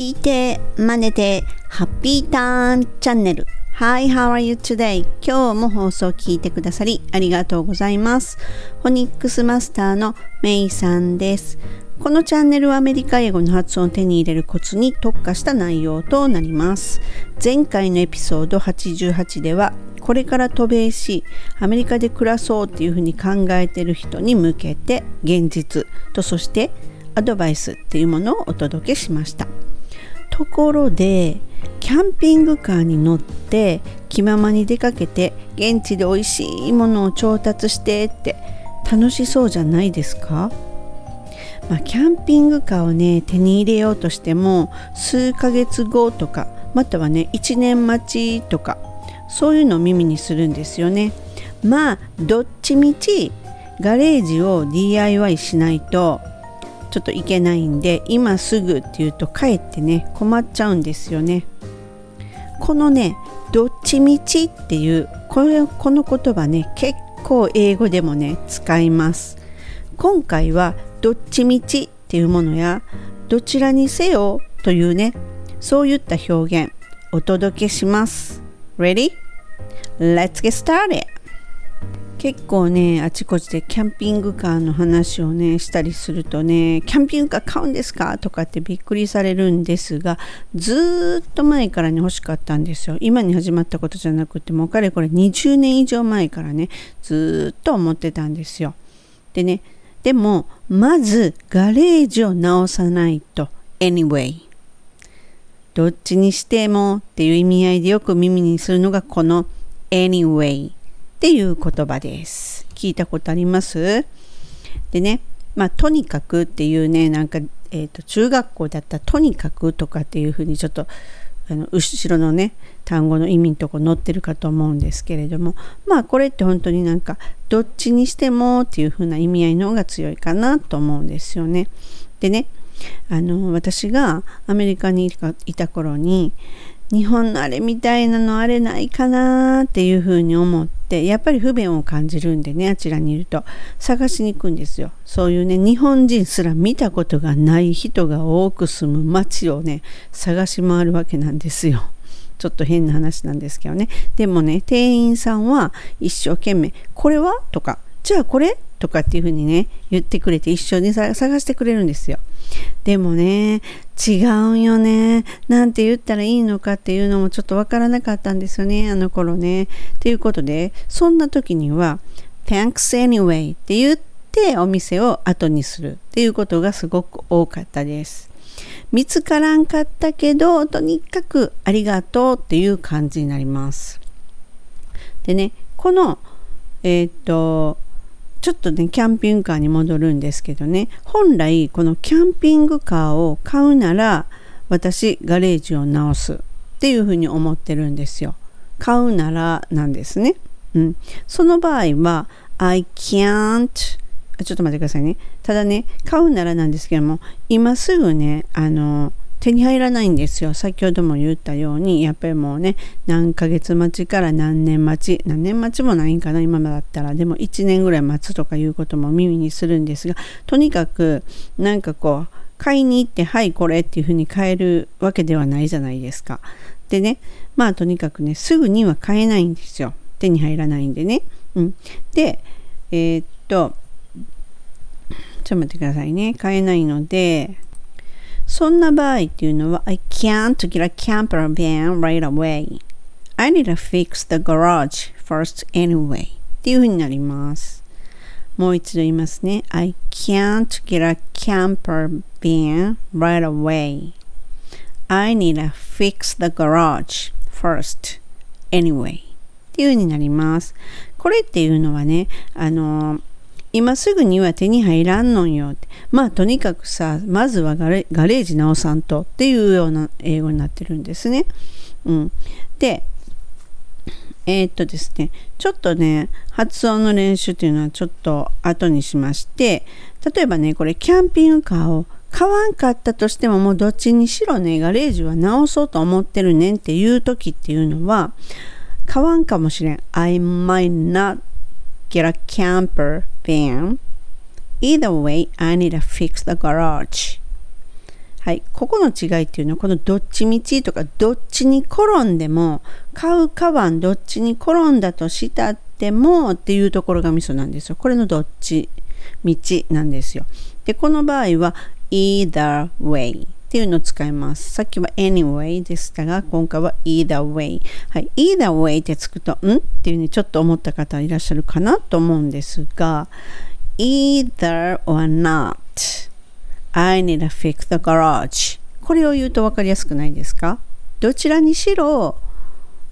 聞いて、真似て、ハッピーターンチャンネル。Hi, how are you today? 今日も放送を聞いてくださりありがとうございます。フォニックスマスターのメイさんです。このチャンネルはアメリカ英語の発音を手に入れるコツに特化した内容となります。前回のエピソード88ではこれから渡米しアメリカで暮らそうっていうふうに考えている人に向けて現実とそしてアドバイスっていうものをお届けしましたところでキャンピングカーに乗って気ままに出かけて現地で美味しいものを調達してって楽しそうじゃないですか？まあ、キャンピングカーをね手に入れようとしても数ヶ月後とかまたはね1年待ちとかそういうのを耳にするんですよね。まあどっちみちガレージを DIY しないとちょっといけないんで今すぐっていうとかえってね困っちゃうんですよねこのねどっちみちっていうこれこの言葉ね結構英語でもね使います今回はどっちみちっていうものやどちらにせよというねそういった表現お届けします Ready? Let's get started! 結構ねあちこちでキャンピングカーの話をねしたりするとねキャンピングカー買うんですか？とかってびっくりされるんですがずっと前からね欲しかったんですよ。今に始まったことじゃなくてもうかれこれ20年以上前からねずっと思ってたんですよ。でねでもまずガレージを直さないと。Anyway どっちにしてもっていう意味合いでよく耳にするのがこの anyway っていう言葉です。聞いたことあります？でね、まあ、とにかくっていうね、なんか、えーと、中学校だったとにかくとかっていうふうにちょっとあの後ろのね単語の意味のとこ載ってるかと思うんですけれどもまあこれって本当になんかどっちにしてもっていうふうな意味合いの方が強いかなと思うんですよね。でねあの私がアメリカにいた頃に日本のあれみたいなのあれないかなっていうふうに思ってやっぱり不便を感じるんでねあちらにいると。探しに行くんですよ。そういうね日本人すら見たことがない人が多く住む街をね探し回るわけなんですよ。ちょっと変な話なんですけどね。でもね店員さんは一生懸命「これは?」とか「じゃあこれ?」とかっていうふうにね言ってくれて一緒に探してくれるんですよでもね、違うんよね。なんて言ったらいいのかっていうのもちょっとわからなかったんですよね、あの頃ね。ということで、そんな時には、Thanks anyway って言ってお店を後にするっていうことがすごく多かったです。見つからんかったけど、とにかくありがとうっていう感じになります。でね、この、えっ、と、ちょっとねキャンピングカーに戻るんですけどね。本来このキャンピングカーを買うなら私ガレージを直すっていうふうに思ってるんですよ。買うならなんですね、うん、その場合は I can't ちょっと待ってくださいね。ただね買うならなんですけども今すぐねあの手に入らないんですよ。先ほども言ったように、やっぱりもうね、何ヶ月待ちから何年待ち、何年待ちもないんかな、今だったら。でも1年ぐらい待つとかいうことも耳にするんですが、とにかく、なんかこう、買いに行って、はい、これっていうふうに買えるわけではないじゃないですか。でね、まあとにかくね、すぐには買えないんですよ。手に入らないんでね。うん。で、えー、っと、ちょっと待ってくださいね。買えないので、そんな場合っていうのは I can't get a camper van right away. I need to fix the garage first anyway. っていう風になります。もう一度言いますね。I can't get a camper van right away. I need to fix the garage first anyway. っていう風になります。これっていうのはね、あの 今すぐには手に入らんのんよ。まあとにかくさ、まずはガレージ直さんとっていうような英語になってるんですね。うん。で、えー、っとですね、ちょっとね、発音の練習っていうのはちょっと後にしまして、例えばね、これキャンピングカーを買わんかったとしてももうどっちにしろね、ガレージは直そうと思ってるねんっていう時っていうのは、買わんかもしれん。I might not get a camper van. Either way, I need to fix the garage. はい、ここの違いっていうのはこのどっちみちとかどっちに転んでも買うカバンどっちに転んだとしたってもっていうところがミソなんですよ。これのどっち道なんですよ。で、この場合は either way っていうのを使います。さっきは anyway でしたが、今回は either way。はい、either way ってつくと、んっていうふうにちょっと思った方いらっしゃるかなと思うんですが、either or not I need to fix the garage これを言うと分かりやすくないですか？どちらにしろ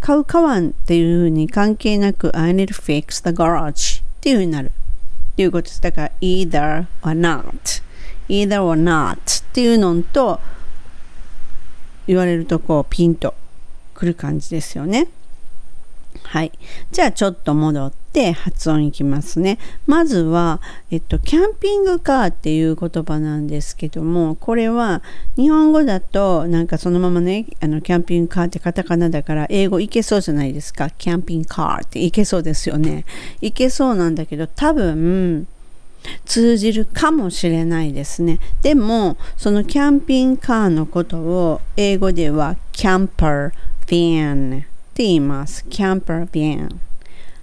買う買わんっていうふうに関係なく I need to fix the garage っていうふうになるっていうことです。だから either or not either or not っていうのと言われるとこうピンとくる感じですよね。はい。じゃあちょっと戻って発音いきますね。まずは、えっと、キャンピングカーっていう言葉なんですけども、これは日本語だとなんかそのままね、あのキャンピングカーってカタカナだから英語いけそうじゃないですか。キャンピングカーっていけそうですよね。いけそうなんだけど、多分、通じるかもしれないですね。でも、そのキャンピングカーのことを英語ではキャンパー、van って言います。キャンパー van。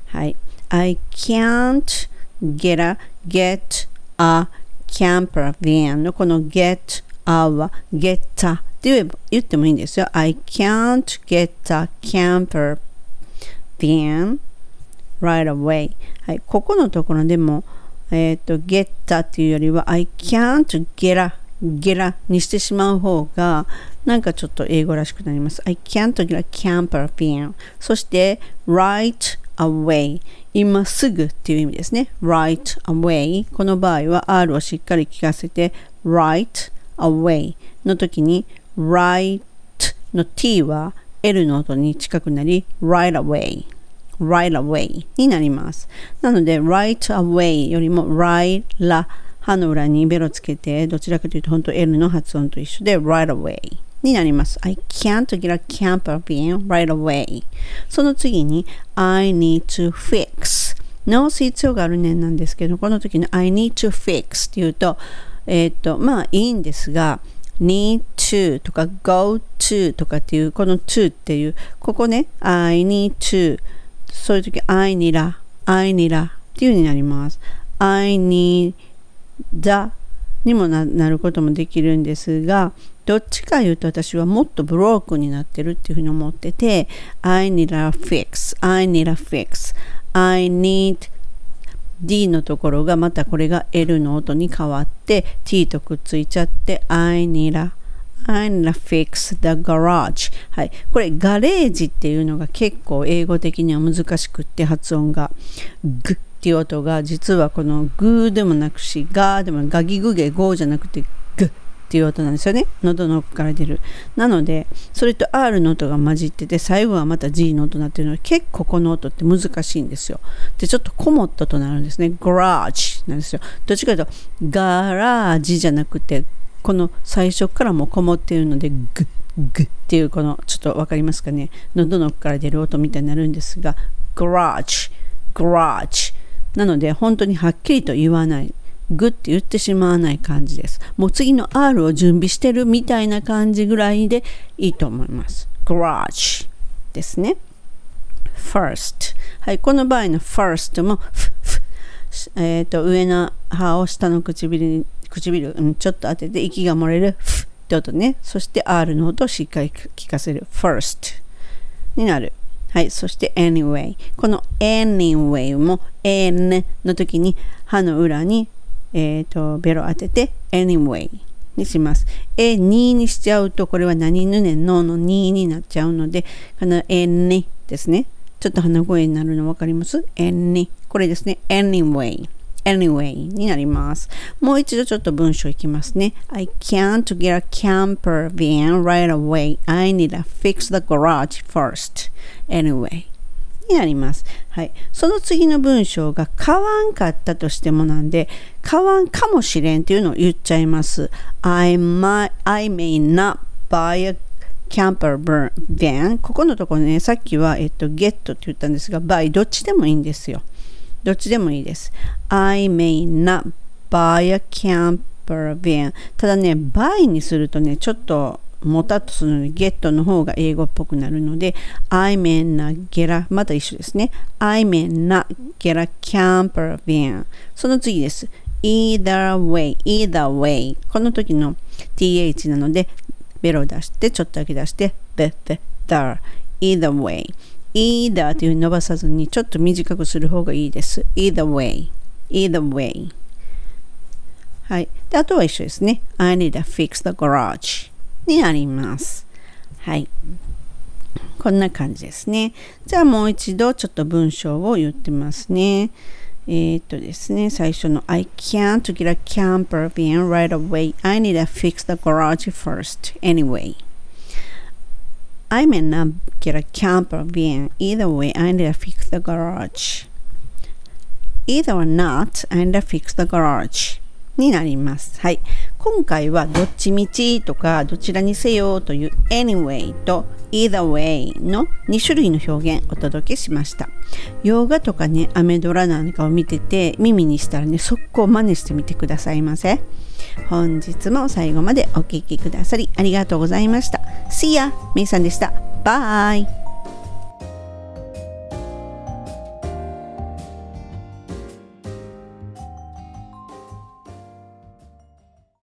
はい。I can't get a, get a camper van のこの get a は get a って言ってもいいんですよ。I can't get a camper van right away。はい。ここのところでも、えっ、ー、と、get っていうよりは I can't get a ゲラにしてしまう方がなんかちょっと英語らしくなります。I can't get a camper van そして right away 今すぐっていう意味ですね。right away この場合は R をしっかり聞かせて right away の時に right の T は L の音に近くなり right away right away になります。なので right away よりも right la 歯の裏にベロつけて、どちらかというと本当 L の発音と一緒で right away になります。I can't get a camper van right away. その次に I need to fix 直す必要があるねんなんですけど、この時に I need to fix っていうと、えっ、ー、と、まあいいんですが、need to とか go to とかっていう、この to っていう、ここね、I need to そういう時 I need a, I need a っていう風になります。I need the にもなることもできるんですがどっちか言うと私はもっとブロークになってるっていうふうに思ってて I need a fix I need a fix I need D のところがまたこれが L の音に変わって T とくっついちゃって I need a and fix the garage. はい。これガレージっていうのが結構英語的には難しくって発音が。グっていう音が実はこのグーでもなくしガーでもガギグゲゴーじゃなくてグっていう音なんですよね。喉の奥から出る。なのでそれと R の音が混じってて最後はまた G の音になってるので結構この音って難しいんですよ。でちょっとこもったとなるんですね。ガラージなんですよ。どっちかというとガラージじゃなくてこの最初からもこもっているのでグッグッっていうこのちょっと分かりますかね喉の奥から出る音みたいになるんですが garage garage なので本当にはっきりと言わない。グって言ってしまわない感じです。もう次の R を準備してるみたいな感じぐらいでいいと思います。garage ですね。first はい、この場合の first もえっ、ー、と上の歯を下の唇に唇、うん、ちょっと当てて息が漏れるフって音ね。そして R の音をしっかり聞かせる first になる。はい。そして anyway。この anyway も n の時に歯の裏に、えーと、ベロ当てて anyway にします。え、2にしちゃうとこれは何ぬねのの2になっちゃうので、この n ですね。ちょっと鼻声になるの分かります ?n これですね。anyway。Anyway になります。もう一度ちょっと文章いきますね。I can't get a camper van right away. I need to fix the garage first. Anyway になります。はい。その次の文章が買わんかったとしてもなんで、買わんかもしれんっていうのを言っちゃいます。I, might, I may not buy a camper van ここのところね、さっきは、えっと、get って言ったんですが、buy どっちでもいいんですよ。どっちでもいいです。I may not buy a camper van ただね by にするとねちょっともたっとするので get の方が英語っぽくなるので I'm in a get a また一緒ですね I'm in a get a camper van その次です either way either way この時の th なのでベロを出してちょっとだけ出して the the the either way either という伸ばさずにちょっと短くする方がいいです either way either way はいであとは一緒ですね I need to fix the garage になりますはいこんな感じですねじゃあもう一度ちょっと文章を言ってますねえ、っとですね、最初の I can't get a camper van right away. I need to fix the garage first. Anyway. I may not get a camper van. Either way, I need to fix the garage. Either or not, I need to fix the garage. になります。はい。今回はどっちみちとかどちらにせよという anyway と either way の2種類の表現お届けしました。洋画とかね、アメドラなんかを見てて耳にしたらね、速攻真似してみてくださいませ。本日も最後までお聴きくださりありがとうございました。See ya! めいさんでした。バイ